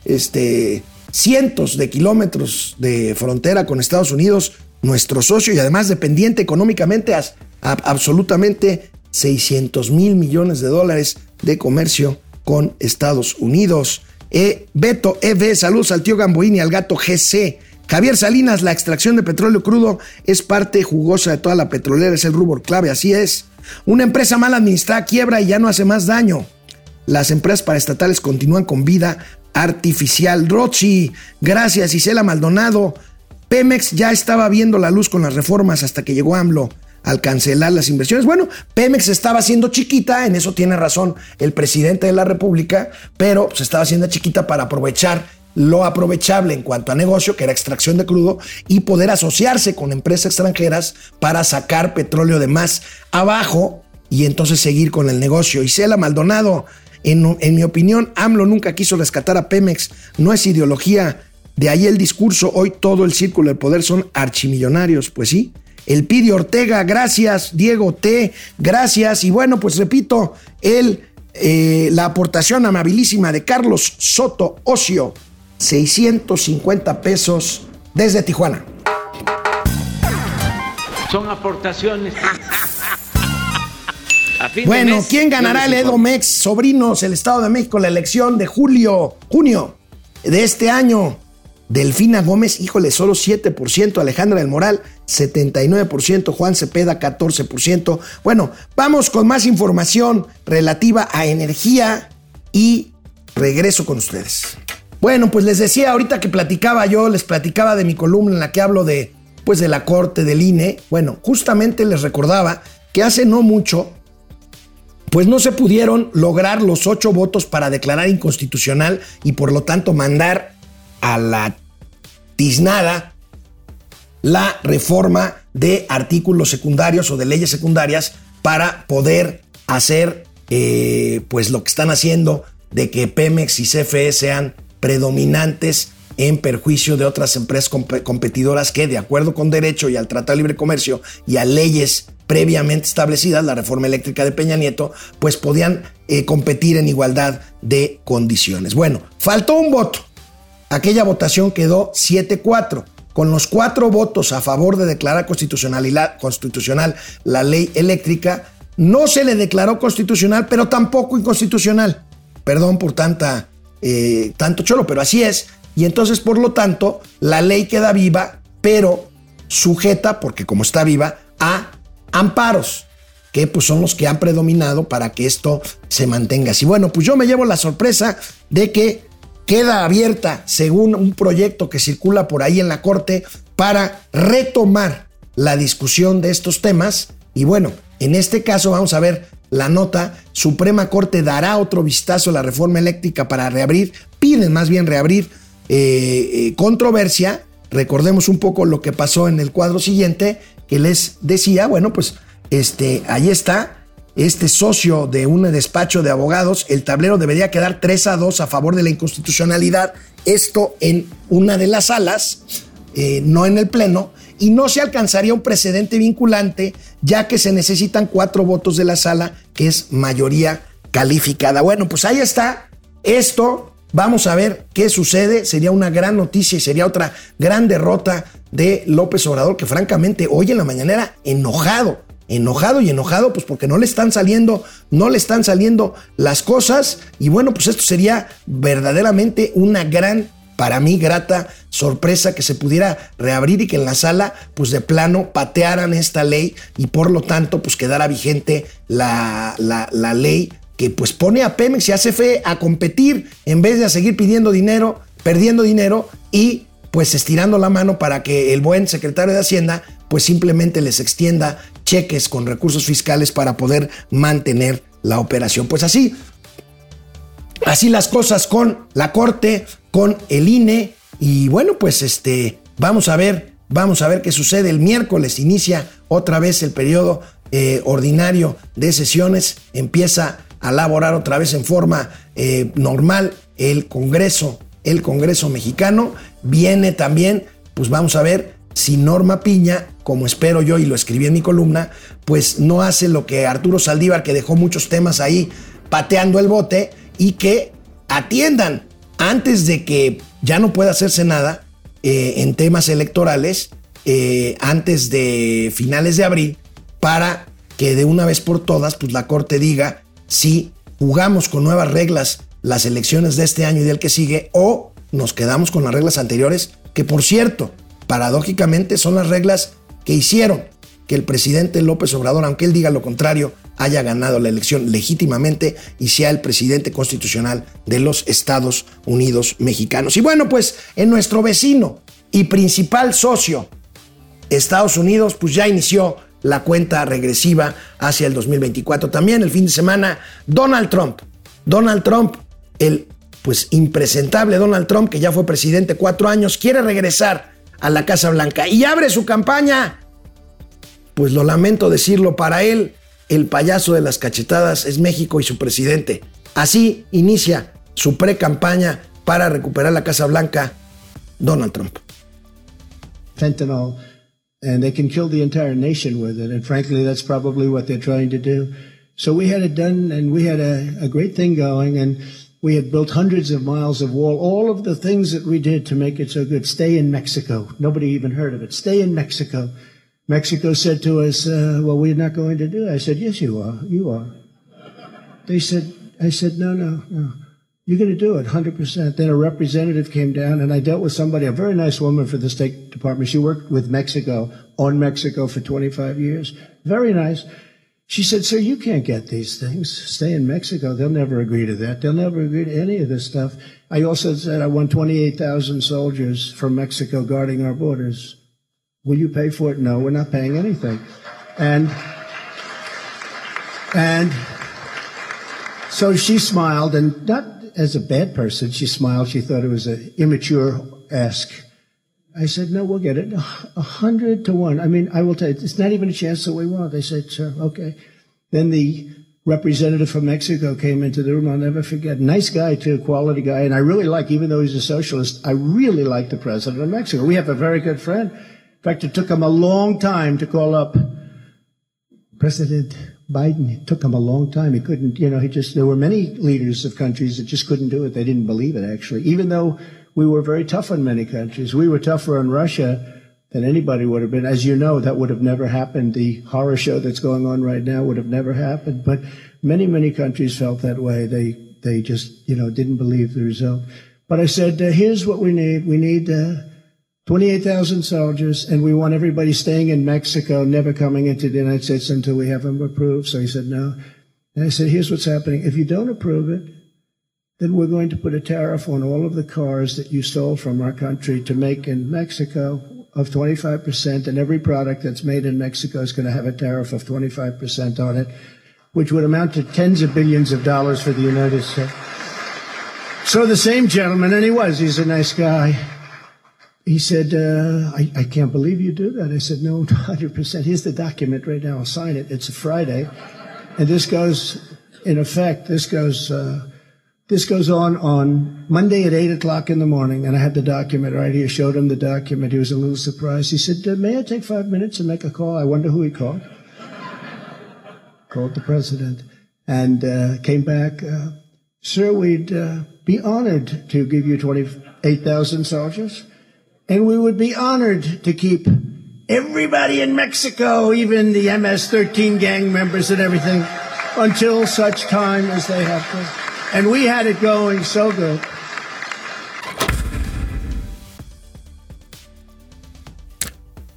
[SPEAKER 1] este, cientos de kilómetros de frontera con Estados Unidos, nuestro socio y además dependiente económicamente absolutamente 600 mil millones de dólares de comercio con Estados Unidos. E, Beto EB, saludos al tío Gamboín al gato GC. Javier Salinas, la extracción de petróleo crudo es parte jugosa de toda la petrolera, es el rubor clave, así es. Una empresa mal administrada quiebra y ya no hace más daño. Las empresas paraestatales continúan con vida artificial. Rochi, gracias Isela Maldonado. Pemex ya estaba viendo la luz con las reformas hasta que llegó AMLO al cancelar las inversiones. Bueno, Pemex estaba haciendo chiquita, en eso tiene razón el presidente de la República, pero se estaba haciendo chiquita para aprovechar lo aprovechable en cuanto a negocio, que era extracción de crudo, y poder asociarse con empresas extranjeras para sacar petróleo de más abajo y entonces seguir con el negocio. Isela Maldonado, en, en mi opinión, AMLO nunca quiso rescatar a Pemex, no es ideología. De ahí el discurso, hoy todo el círculo del poder son archimillonarios, pues sí. El Pidi Ortega, gracias. Diego T, gracias. Y bueno, pues repito, el, eh, la aportación amabilísima de Carlos Soto Ocio, 650 pesos desde Tijuana.
[SPEAKER 6] Son aportaciones.
[SPEAKER 1] Bueno,
[SPEAKER 6] mes,
[SPEAKER 1] ¿quién ganará el. Edomex? Sobrinos, el Estado de México, la elección de julio, junio de este año. Delfina Gómez, híjole, solo 7%, Alejandra del Moral, 79%, Juan Cepeda, 14%. Bueno, vamos con más información relativa a energía y regreso con ustedes. Bueno, pues les decía ahorita que platicaba yo, les platicaba de mi columna en la que hablo de, pues de la corte del INE. Bueno, justamente les recordaba que hace no mucho pues no se pudieron lograr los ocho votos para declarar inconstitucional y por lo tanto mandar a la tiznada la reforma de artículos secundarios o de leyes secundarias para poder hacer eh, pues lo que están haciendo de que Pemex y CFE sean predominantes en perjuicio de otras empresas comp- competidoras que, de acuerdo con derecho y al Tratado de Libre Comercio y a leyes previamente establecidas, la reforma eléctrica de Peña Nieto, pues podían eh, competir en igualdad de condiciones. Bueno, faltó un voto. Aquella votación quedó 7-4. Con los cuatro votos a favor de declarar constitucionalidad- constitucional la ley eléctrica, no se le declaró constitucional, pero tampoco inconstitucional. Perdón por tanta, eh, tanto cholo, pero así es. Y entonces, por lo tanto, la ley queda viva, pero sujeta, porque como está viva, a amparos, que pues son los que han predominado para que esto se mantenga así. Bueno, pues yo me llevo la sorpresa de que queda abierta, según un proyecto que circula por ahí en la Corte, para retomar la discusión de estos temas. Y bueno, en este caso vamos a ver la nota. Suprema Corte dará otro vistazo a la reforma eléctrica para reabrir, piden más bien reabrir eh, eh, controversia. Recordemos un poco lo que pasó en el cuadro siguiente, que les decía, bueno, pues este, ahí está, este socio de un despacho de abogados, el tablero debería quedar 3 a 2 a favor de la inconstitucionalidad, esto en una de las salas, eh, no en el pleno, y no se alcanzaría un precedente vinculante, ya que se necesitan cuatro votos de la sala, que es mayoría calificada. Bueno, pues ahí está esto. Vamos a ver qué sucede. Sería una gran noticia y sería otra gran derrota de López Obrador, que francamente hoy en la mañanera enojado, enojado y enojado, pues porque no le están saliendo, no le están saliendo las cosas. Y bueno, pues esto sería verdaderamente una gran, para mí, grata sorpresa que se pudiera reabrir y que en la sala, pues de plano, patearan esta ley y por lo tanto, pues quedara vigente la, la, ley que pues pone a Pemex y a CFE a competir en vez de a seguir pidiendo dinero, perdiendo dinero y pues estirando la mano para que el buen secretario de Hacienda pues simplemente les extienda cheques con recursos fiscales para poder mantener la operación. Pues así, así las cosas con la Corte, con el INE y bueno, pues este, vamos a ver, vamos a ver qué sucede. El miércoles inicia otra vez el periodo eh, ordinario de sesiones, empieza a laborar otra vez en forma eh, normal el Congreso, el Congreso mexicano. Viene también, pues vamos a ver si Norma Piña, como espero yo y lo escribí en mi columna, pues no hace lo que Arturo Saldívar, que dejó muchos temas ahí pateando el bote y que atiendan antes de que ya no pueda hacerse nada eh, en temas electorales, eh, antes de finales de abril, para que de una vez por todas, pues la Corte diga si jugamos con nuevas reglas las elecciones de este año y del que sigue o nos quedamos con las reglas anteriores, que por cierto, paradójicamente son las reglas que hicieron que el presidente López Obrador, aunque él diga lo contrario, haya ganado la elección legítimamente y sea el presidente constitucional de los Estados Unidos mexicanos. Y bueno, pues en nuestro vecino y principal socio, Estados Unidos, pues ya inició la cuenta regresiva hacia el 2024. También el fin de semana, Donald Trump. Donald Trump, el pues impresentable Donald Trump, que ya fue presidente cuatro años, quiere regresar a la Casa Blanca y abre su campaña. Pues lo lamento decirlo para él, el payaso de las cachetadas es México y su presidente. Así inicia su pre-campaña para recuperar la Casa Blanca Donald Trump.
[SPEAKER 7] fentanyl, and they can kill the entire nation with it. And frankly, that's probably what they're trying to do. So we had it done, and we had a, a great thing going, and we had built hundreds of miles of wall. All of the things that we did to make it so good. Stay in Mexico. Nobody even heard of it. Stay in Mexico. Mexico said to us, uh, "Well, we're not going to do it." I said, "Yes, you are. You are." They said, "I said, no, no, no." You're going to do it 100%. Then a representative came down and I dealt with somebody, a very nice woman for the State Department. She worked with Mexico, on Mexico for 25 years. Very nice. She said, sir, you can't get these things. Stay in Mexico. They'll never agree to that. They'll never agree to any of this stuff. I also said I want 28,000 soldiers from Mexico guarding our borders. Will you pay for it? No, we're not paying anything. And, and so she smiled and not as a bad person. She smiled. She thought it was an immature ask. I said, no, we'll get it. A hundred to one. I mean, I will tell you, it's not even a chance that we want. They said, sure, okay. Then the representative from Mexico came into the room. I'll never forget. Nice guy too, quality guy. And I really like, even though he's a socialist, I really like the president of Mexico. We have a very good friend. In fact, it took him a long time to call up President Biden. It took him a long time. He couldn't, you know, he just, there were many leaders of countries that just couldn't do it. They didn't believe it, actually. Even though we were very tough on many countries. We were tougher on Russia than anybody would have been. As you know, that would have never happened. The horror show that's going on right now would have never happened. But many, many countries felt that way. They, they just, you know, didn't believe the result. But I said, uh, here's what we need. We need, uh, 28,000 soldiers, and we want everybody staying in Mexico, never coming into the United States until we have them approved. So he said, no. And I said, here's what's happening. If you don't approve it, then we're going to put a tariff on all of the cars that you stole from our country to make in Mexico of 25%, and every product that's made in Mexico is going to have a tariff of 25% on it, which would amount to tens of billions of dollars for the United States. So the same gentleman, and he was, he's a nice guy. He said, uh, I, I can't believe you do that. I said, no, 100%. Here's the document right now. I'll sign it. It's a Friday. And this goes, in effect, this goes, uh, this goes on on Monday at 8 o'clock in the morning. And I had the document right here. Showed him the document. He was a little surprised. He said, uh, may I take five minutes and make a call? I wonder who he called. called the president and uh, came back. Uh, Sir, we'd uh, be honored to give you 28,000 soldiers and we would be honored to keep everybody in Mexico, even the MS-13 gang members and everything, until such time as they have to. And we had it going so good.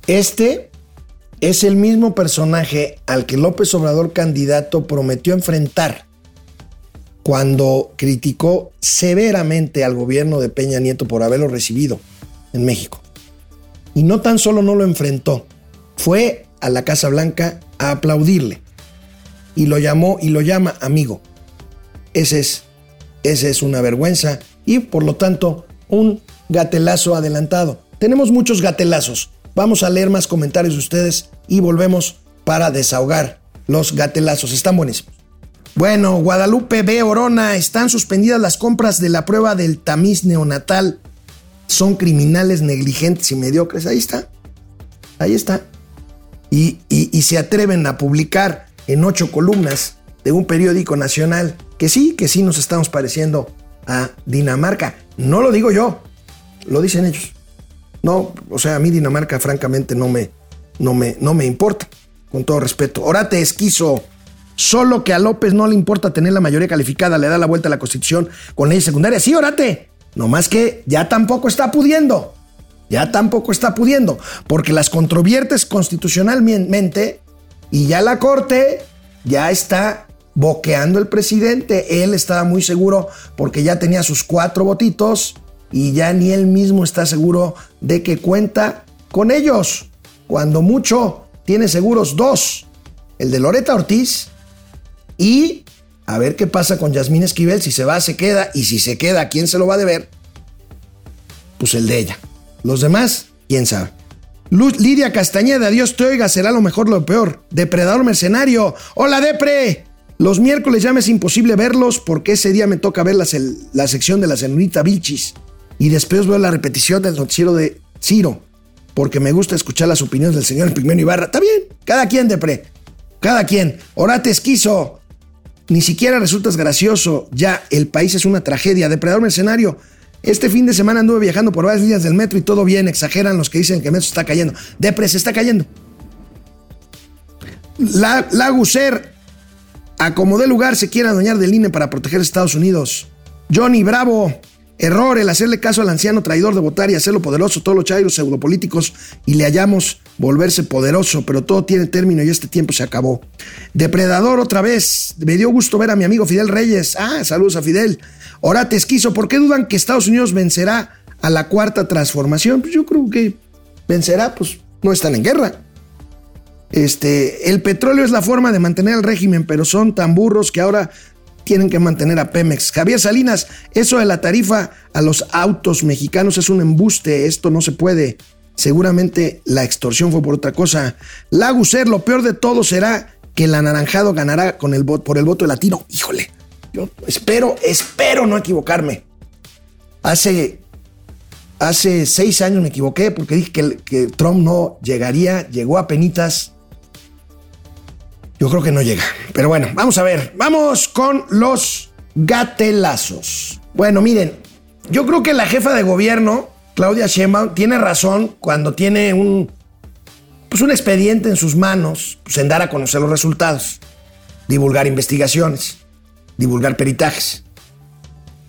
[SPEAKER 1] Este es el mismo personaje al que López Obrador candidato prometió enfrentar cuando criticó severamente al gobierno de Peña Nieto por haberlo recibido en México. Y no tan solo no lo enfrentó, fue a la Casa Blanca a aplaudirle. Y lo llamó y lo llama amigo. Ese es, ese es una vergüenza y por lo tanto un gatelazo adelantado. Tenemos muchos gatelazos. Vamos a leer más comentarios de ustedes y volvemos para desahogar los gatelazos. Están buenísimos. Bueno, Guadalupe B. Orona, están suspendidas las compras de la prueba del tamiz neonatal son criminales negligentes y mediocres. Ahí está. Ahí está. Y, y, se atreven a publicar en ocho columnas de un periódico nacional que sí, que sí nos estamos pareciendo a Dinamarca. No lo digo yo, lo dicen ellos. No, o sea, a mí Dinamarca francamente no me, no me, no me importa, con todo respeto. Orate esquizo. Solo que a López no le importa tener la mayoría calificada, le da la vuelta a la constitución con leyes secundarias. Sí, orate. No más que ya tampoco está pudiendo. Ya tampoco está pudiendo. Porque las controviertes constitucionalmente y ya la corte ya está boqueando el presidente. Él estaba muy seguro porque ya tenía sus cuatro votitos y ya ni él mismo está seguro de que cuenta con ellos. Cuando mucho tiene seguros dos. El de Loreta Ortiz y a ver qué pasa con Yasmín Esquivel, si se va, se queda, y si se queda, ¿quién se lo va a deber? Pues el de ella. Los demás, quién sabe. Luz, Lidia Castañeda, Dios te oiga, será lo mejor, lo peor. Depredador mercenario. Hola, Depre. Los miércoles ya me es imposible verlos porque ese día me toca ver la, sección de la señorita Vilchis. Y después veo la repetición del noticiero de Ciro. Porque me gusta escuchar las opiniones del señor Pigmeno Ibarra. Está bien, cada quien, Depre. Cada quien. Orate esquizo. Ni siquiera resultas gracioso. Ya, el país es una tragedia. Depredador mercenario. Este fin de semana anduve viajando por varias líneas del metro y todo bien. Exageran los que dicen que el metro está cayendo. Depre, se está cayendo. La, la Guser, acomodé lugar, se quiere adueñar del INE para proteger a Estados Unidos. Johnny Bravo, error el hacerle caso al anciano traidor de votar y hacerlo poderoso. Todos los chairos pseudopolíticos y le hallamos volverse poderoso, pero todo tiene término y este tiempo se acabó. Depredador otra vez. Me dio gusto ver a mi amigo Fidel Reyes. Ah, saludos a Fidel. Orate esquizo, ¿por qué dudan que Estados Unidos vencerá a la cuarta transformación? Pues yo creo que vencerá, pues no están en guerra. Este, el petróleo es la forma de mantener el régimen, pero son tan burros que ahora tienen que mantener a Pemex. Javier Salinas, eso de la tarifa a los autos mexicanos es un embuste, esto no se puede. Seguramente la extorsión fue por otra cosa. Laguser, lo peor de todo será que el anaranjado ganará con el por el voto latino. Híjole, yo espero, espero no equivocarme. Hace, hace seis años me equivoqué porque dije que Trump no llegaría, llegó a penitas. Yo creo que no llega. Pero bueno, vamos a ver. Vamos con los gatelazos. Bueno, miren, yo creo que la jefa de gobierno, Claudia Sheinbaum, tiene razón cuando tiene un, pues un expediente en sus manos, pues en dar a conocer los resultados, divulgar investigaciones divulgar peritajes.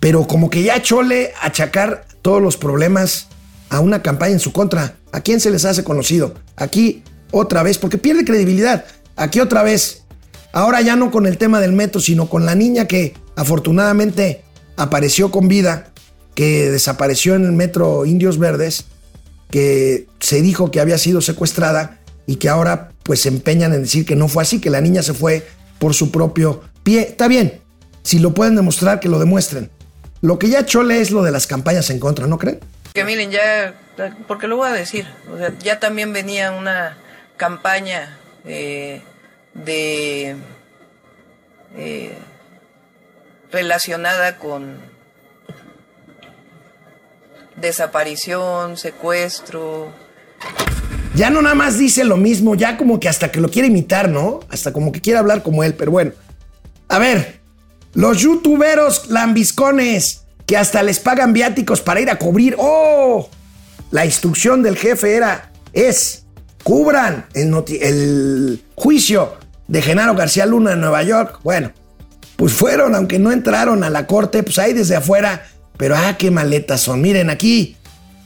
[SPEAKER 1] Pero como que ya chole achacar todos los problemas a una campaña en su contra. ¿A quién se les hace conocido? Aquí otra vez, porque pierde credibilidad. Aquí otra vez. Ahora ya no con el tema del metro, sino con la niña que afortunadamente apareció con vida, que desapareció en el metro Indios Verdes, que se dijo que había sido secuestrada y que ahora pues se empeñan en decir que no fue así, que la niña se fue por su propio pie. Está bien, si lo pueden demostrar, que lo demuestren. Lo que ya chole es lo de las campañas en contra, ¿no creen?
[SPEAKER 8] Que miren, ya, porque lo voy a decir, ya también venía una campaña eh, de eh, relacionada con desaparición, secuestro.
[SPEAKER 1] Ya no nada más dice lo mismo, ya como que hasta que lo quiere imitar, ¿no? Hasta como que quiere hablar como él, pero bueno. A ver, los youtuberos lambiscones que hasta les pagan viáticos para ir a cubrir. ¡Oh! La instrucción del jefe era, es, cubran el, juicio de Genaro García Luna en Nueva York. Bueno, pues fueron, aunque no entraron a la corte, pues ahí desde afuera. Pero ah, qué maletas son. Miren aquí,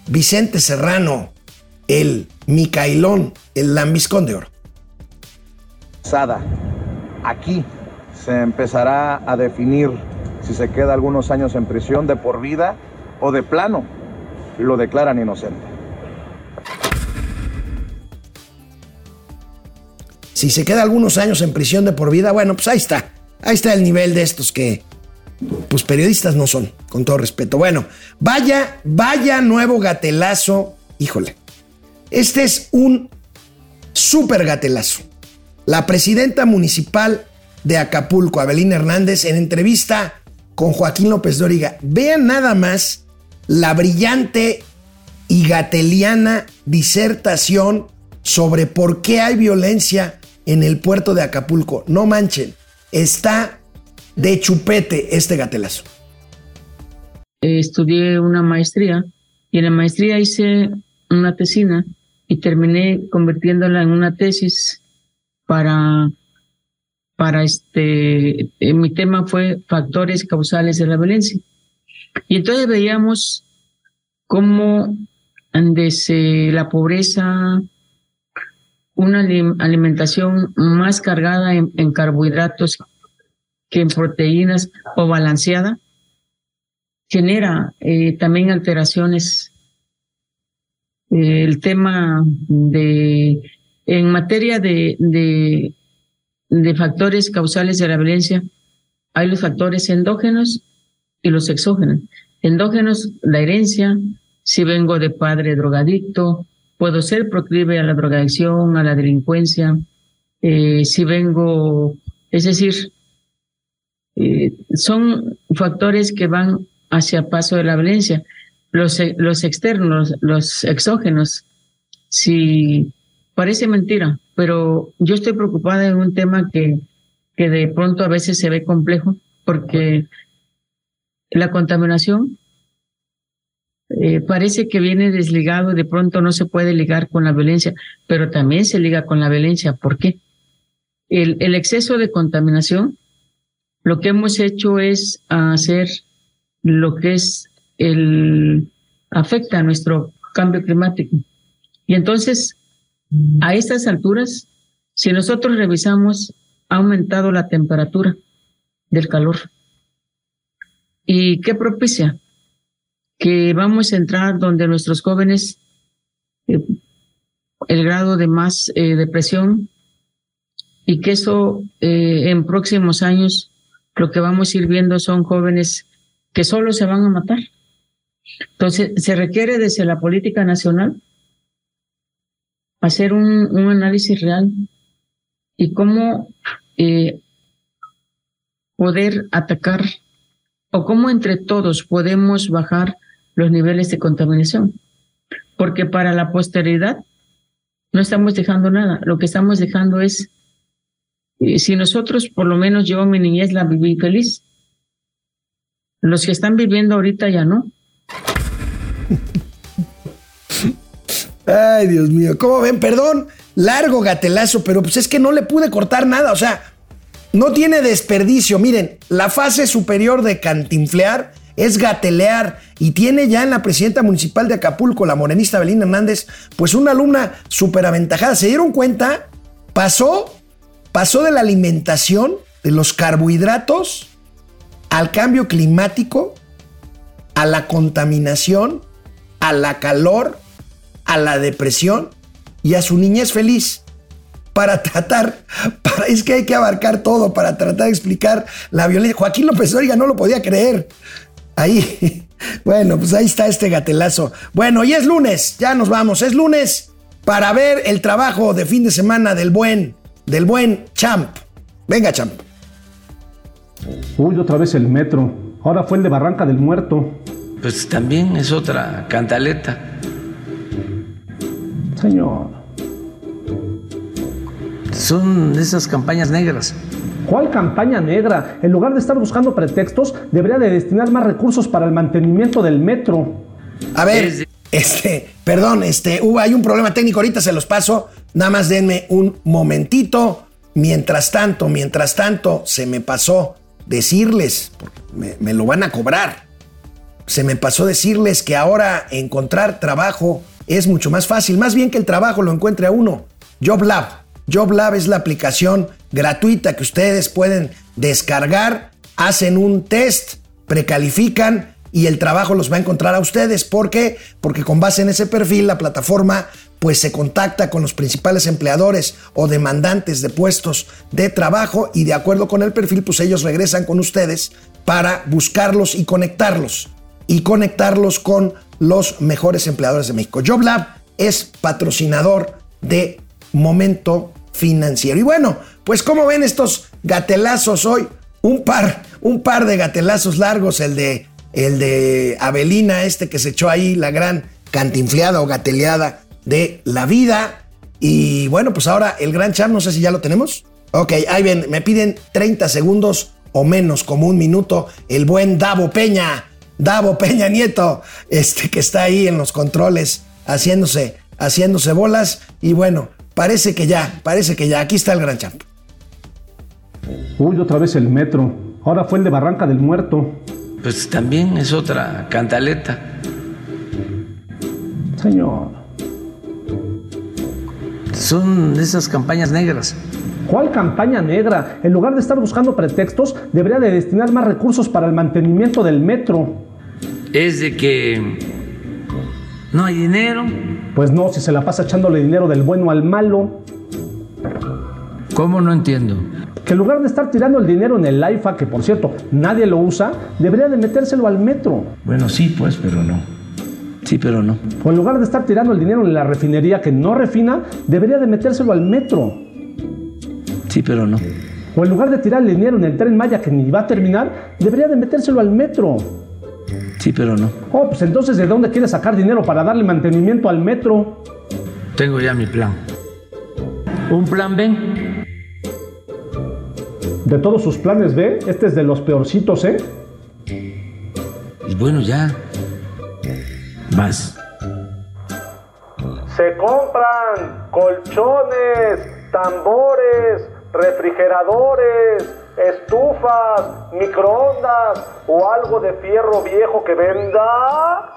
[SPEAKER 1] Vicente Serrano, el Micailón, el lambiscón de oro.
[SPEAKER 9] Sada, aquí se empezará a definir si se queda algunos años en prisión de por vida o de plano lo declaran inocente.
[SPEAKER 1] Si se queda algunos años en prisión de por vida, bueno, pues ahí está. Ahí está el nivel de estos que, pues periodistas no son, con todo respeto. Bueno, vaya, vaya nuevo gatelazo. Híjole, este es un súper gatelazo. La presidenta municipal de Acapulco, Abelín Hernández, en entrevista con Joaquín López Dóriga. Vean nada más la brillante y gateliana disertación sobre por qué hay violencia en el puerto de Acapulco. No manchen, está de chupete este gatelazo.
[SPEAKER 10] Estudié una maestría y en la maestría hice una tesina y terminé convirtiéndola en una tesis para para este, eh, mi tema fue factores causales de la violencia. Y entonces veíamos cómo desde la pobreza, una alimentación más cargada en, carbohidratos que en proteínas o balanceada, genera eh, también alteraciones. Eh, el tema de, en materia de, de de factores causales de la violencia, hay los factores endógenos y los exógenos. Endógenos, la herencia, si vengo de padre drogadicto, puedo ser proclive a la drogadicción, a la delincuencia, eh, si vengo, es decir, eh, son factores que van hacia paso de la violencia. Los, los externos, los exógenos, si parece mentira, pero yo estoy preocupada en un tema que, que de pronto a veces se ve complejo, porque la contaminación eh, parece que viene desligado, de pronto no se puede ligar con la violencia, pero también se liga con la violencia. ¿Por qué? El, exceso de contaminación, lo que hemos hecho es hacer lo que es el afecta a nuestro cambio climático. Y entonces, a estas alturas, si nosotros revisamos, ha aumentado la temperatura del calor. ¿Y qué propicia? Que vamos a entrar donde nuestros jóvenes, eh, el grado de más eh, depresión, y que eso eh, en próximos años lo que vamos a ir viendo son jóvenes que solo se van a matar. Entonces, se requiere desde la política nacional hacer un, un análisis real y cómo poder atacar o cómo entre todos podemos bajar los niveles de contaminación. Porque para la posteridad no estamos dejando nada, lo que estamos dejando es, eh, si nosotros, por lo menos yo mi niñez la viví feliz, los que están viviendo ahorita ya no.
[SPEAKER 1] Ay, Dios mío. ¿Cómo ven? Perdón, largo gatelazo, pero pues es que no le pude cortar nada. O sea, no tiene desperdicio. Miren, la fase superior de cantinflear es gatelear y tiene ya en la presidenta municipal de Acapulco, la morenista Belina Hernández, pues una alumna súper aventajada. ¿Se dieron cuenta? Pasó, pasó de la alimentación, de los carbohidratos, al cambio climático, a la contaminación, a la calor, a la depresión y a su niñez feliz para tratar, para, es que hay que abarcar todo para tratar de explicar la violencia. Joaquín López Dóriga no lo podía creer. Ahí, bueno, pues ahí está este gatelazo. Bueno, y es lunes, ya nos vamos, es lunes para ver el trabajo de fin de semana del buen, del buen Champ. Venga, Champ.
[SPEAKER 11] Uy, otra vez el metro. Ahora fue el de Barranca del Muerto.
[SPEAKER 5] Pues también es otra cantaleta.
[SPEAKER 11] Señor.
[SPEAKER 5] Son esas campañas negras.
[SPEAKER 11] ¿Cuál campaña negra? En lugar de estar buscando pretextos, debería de destinar más recursos para el mantenimiento del metro.
[SPEAKER 1] A ver, este, perdón, este, hubo, hay un problema técnico, ahorita se los paso. Nada más denme un momentito. Mientras tanto, mientras tanto, se me pasó decirles, porque me, me lo van a cobrar. Se me pasó decirles que ahora encontrar trabajo es mucho más fácil, más bien que el trabajo lo encuentre a uno. JobLab. JobLab es la aplicación gratuita que ustedes pueden descargar, hacen un test, precalifican y el trabajo los va a encontrar a ustedes. ¿Por qué? Porque con base en ese perfil la plataforma pues se contacta con los principales empleadores o demandantes de puestos de trabajo y de acuerdo con el perfil pues ellos regresan con ustedes para buscarlos y conectarlos y conectarlos con los mejores empleadores de México. JobLab es patrocinador de Momento Financiero. Y bueno, pues como ven estos gatelazos hoy, un par, un par de gatelazos largos, el de el de Avelina, este que se echó ahí la gran cantinfleada o gateleada de la vida. Y bueno, pues ahora el gran champ, no sé si ya lo tenemos. Ok, ahí ven, me piden 30 segundos o menos, como un minuto, el buen Davo Peña. Davo Peña Nieto, este que está ahí en los controles haciéndose, haciéndose bolas. Y bueno, parece que ya, parece que ya. Aquí está el gran champ.
[SPEAKER 11] Uy, otra vez el metro. Ahora fue el de Barranca del Muerto.
[SPEAKER 5] Pues también es otra cantaleta.
[SPEAKER 11] Señor.
[SPEAKER 5] Son esas campañas negras.
[SPEAKER 11] ¿Cuál campaña negra? En lugar de estar buscando pretextos, debería de destinar más recursos para el mantenimiento del metro.
[SPEAKER 5] Es de que no hay dinero.
[SPEAKER 11] Pues no, si se la pasa echándole dinero del bueno al malo.
[SPEAKER 5] ¿Cómo no entiendo?
[SPEAKER 11] Que en lugar de estar tirando el dinero en el IFA, que por cierto nadie lo usa, debería de metérselo al metro.
[SPEAKER 5] Bueno, sí, pues, pero no. Sí, pero no.
[SPEAKER 11] O en lugar de estar tirando el dinero en la refinería que no refina, debería de metérselo al metro.
[SPEAKER 5] Sí, pero no.
[SPEAKER 11] O en lugar de tirar el dinero en el tren Maya que ni va a terminar, debería de metérselo al metro.
[SPEAKER 5] Sí, pero no.
[SPEAKER 11] Oh, pues entonces ¿de dónde quiere sacar dinero para darle mantenimiento al metro?
[SPEAKER 5] Tengo ya mi plan. ¿Un plan B?
[SPEAKER 11] De todos sus planes B, este es de los peorcitos, ¿eh?
[SPEAKER 5] Y bueno, ya. Vas.
[SPEAKER 11] Se compran colchones, tambores, refrigeradores, estufas, microondas o algo de fierro viejo que venda.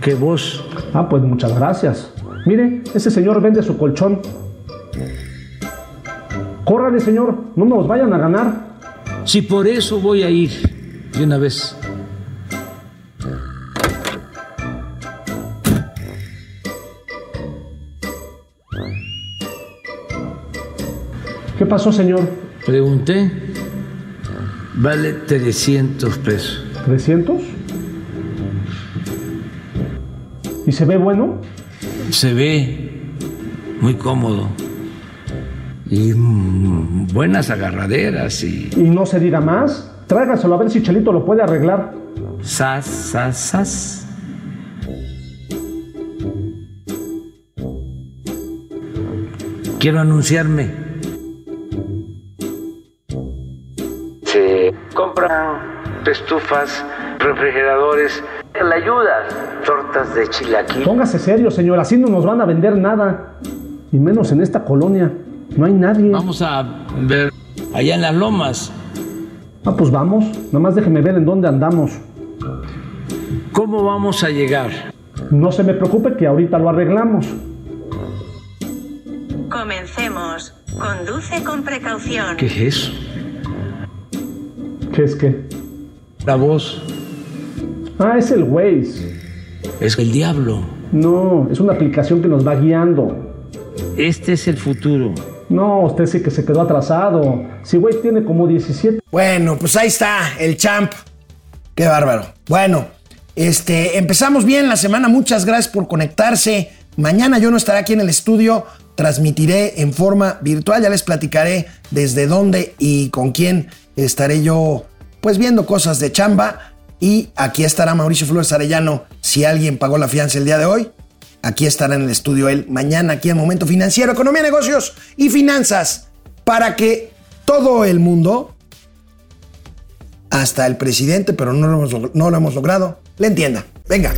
[SPEAKER 5] ¿Qué vos?
[SPEAKER 11] Ah, pues muchas gracias. Mire, ese señor vende su colchón. Córrale, señor, no nos vayan a ganar.
[SPEAKER 5] Si por eso voy a ir de una vez.
[SPEAKER 11] Pasó, señor?
[SPEAKER 5] Pregunté. Vale 300 pesos.
[SPEAKER 11] ¿300? ¿Y se ve bueno?
[SPEAKER 5] Se ve muy cómodo. Y buenas agarraderas y...
[SPEAKER 11] ¿Y no se diga más? Tráigaselo a ver si Chelito lo puede arreglar.
[SPEAKER 5] Sas, sas, sas. Quiero anunciarme. Estufas, refrigeradores, la ayudas, tortas de chilaquil.
[SPEAKER 11] Póngase serio, señor, así no nos van a vender nada. Y menos en esta colonia. No hay nadie.
[SPEAKER 5] Vamos a ver allá en las lomas.
[SPEAKER 11] Ah, pues vamos. Nada más déjeme ver en dónde andamos.
[SPEAKER 5] ¿Cómo vamos a llegar?
[SPEAKER 11] No se me preocupe que ahorita lo arreglamos.
[SPEAKER 12] Comencemos. Conduce con precaución.
[SPEAKER 5] ¿Qué es eso?
[SPEAKER 11] ¿Qué es qué?
[SPEAKER 5] La voz.
[SPEAKER 11] Ah, es el Waze.
[SPEAKER 5] Es el diablo.
[SPEAKER 11] No, es una aplicación que nos va guiando.
[SPEAKER 5] Este es el futuro.
[SPEAKER 11] No, usted sí que se quedó atrasado. Si Waze tiene como 17.
[SPEAKER 1] Bueno, pues ahí está, el champ. Qué bárbaro. Bueno, este, empezamos bien la semana. Muchas gracias por conectarse. Mañana yo no estaré aquí en el estudio. Transmitiré en forma virtual. Ya les platicaré desde dónde y con quién estaré yo, pues viendo cosas de chamba. Y aquí estará Mauricio Flores Arellano. Si alguien pagó la fianza el día de hoy, aquí estará en el estudio él. Mañana aquí en Momento Financiero, Economía, Negocios y Finanzas. Para que todo el mundo, hasta el presidente, pero no lo hemos, no lo hemos logrado, le entienda. Venga.